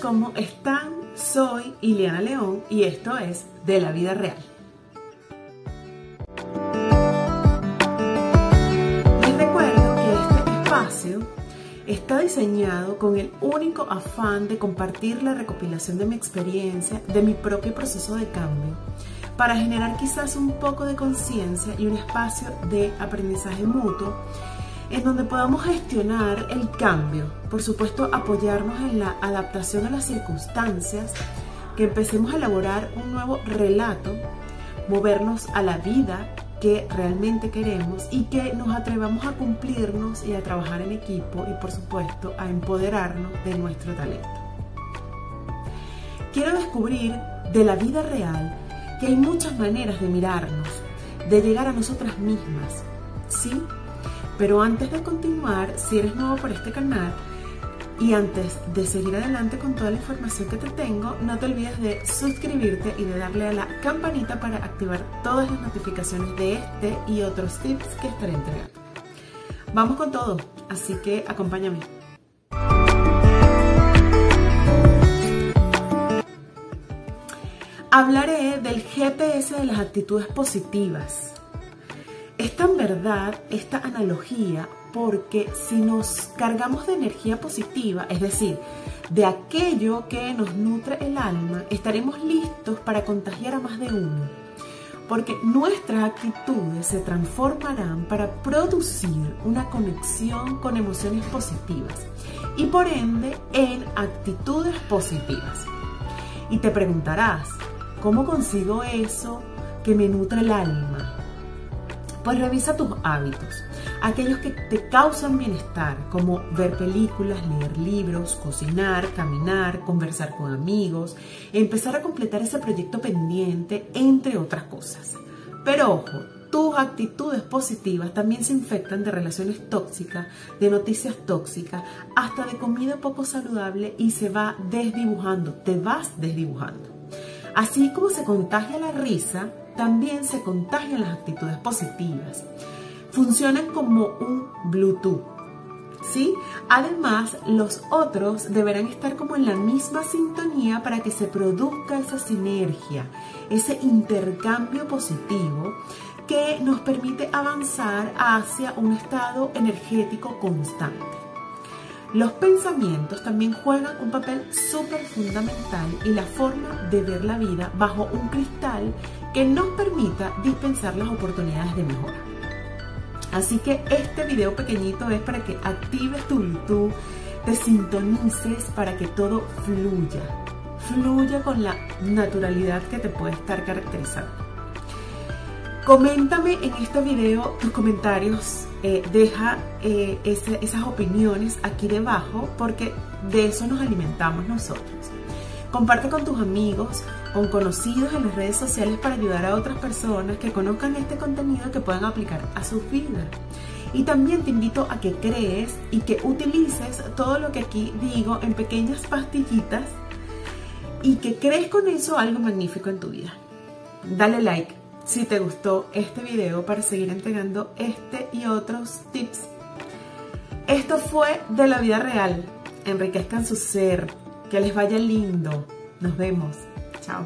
¿cómo están? Soy Ileana León y esto es De la Vida Real. Les recuerdo que este espacio está diseñado con el único afán de compartir la recopilación de mi experiencia, de mi propio proceso de cambio, para generar quizás un poco de conciencia y un espacio de aprendizaje mutuo en donde podamos gestionar el cambio, por supuesto apoyarnos en la adaptación a las circunstancias, que empecemos a elaborar un nuevo relato, movernos a la vida que realmente queremos y que nos atrevamos a cumplirnos y a trabajar en equipo y por supuesto a empoderarnos de nuestro talento. Quiero descubrir de la vida real que hay muchas maneras de mirarnos, de llegar a nosotras mismas, ¿sí? Pero antes de continuar, si eres nuevo por este canal y antes de seguir adelante con toda la información que te tengo, no te olvides de suscribirte y de darle a la campanita para activar todas las notificaciones de este y otros tips que estaré entregando. Vamos con todo, así que acompáñame. Hablaré del GPS de las actitudes positivas tan verdad esta analogía porque si nos cargamos de energía positiva, es decir, de aquello que nos nutre el alma, estaremos listos para contagiar a más de uno. Porque nuestras actitudes se transformarán para producir una conexión con emociones positivas y por ende en actitudes positivas. Y te preguntarás, ¿cómo consigo eso que me nutre el alma? Pues revisa tus hábitos, aquellos que te causan bienestar, como ver películas, leer libros, cocinar, caminar, conversar con amigos, empezar a completar ese proyecto pendiente, entre otras cosas. Pero ojo, tus actitudes positivas también se infectan de relaciones tóxicas, de noticias tóxicas, hasta de comida poco saludable y se va desdibujando, te vas desdibujando. Así como se contagia la risa, también se contagian las actitudes positivas. Funcionan como un Bluetooth. ¿Sí? Además, los otros deberán estar como en la misma sintonía para que se produzca esa sinergia, ese intercambio positivo que nos permite avanzar hacia un estado energético constante. Los pensamientos también juegan un papel súper fundamental y la forma de ver la vida bajo un cristal que nos permita dispensar las oportunidades de mejora. Así que este video pequeñito es para que actives tu Bluetooth, te sintonices para que todo fluya, fluya con la naturalidad que te puede estar caracterizando. Coméntame en este video tus comentarios, eh, deja eh, esas opiniones aquí debajo porque de eso nos alimentamos nosotros. Comparte con tus amigos, con conocidos en las redes sociales para ayudar a otras personas que conozcan este contenido que puedan aplicar a sus vidas. Y también te invito a que crees y que utilices todo lo que aquí digo en pequeñas pastillitas y que crees con eso algo magnífico en tu vida. Dale like si te gustó este video para seguir entregando este y otros tips. Esto fue de la vida real. Enriquezcan su ser. Que les vaya lindo. Nos vemos. Chao.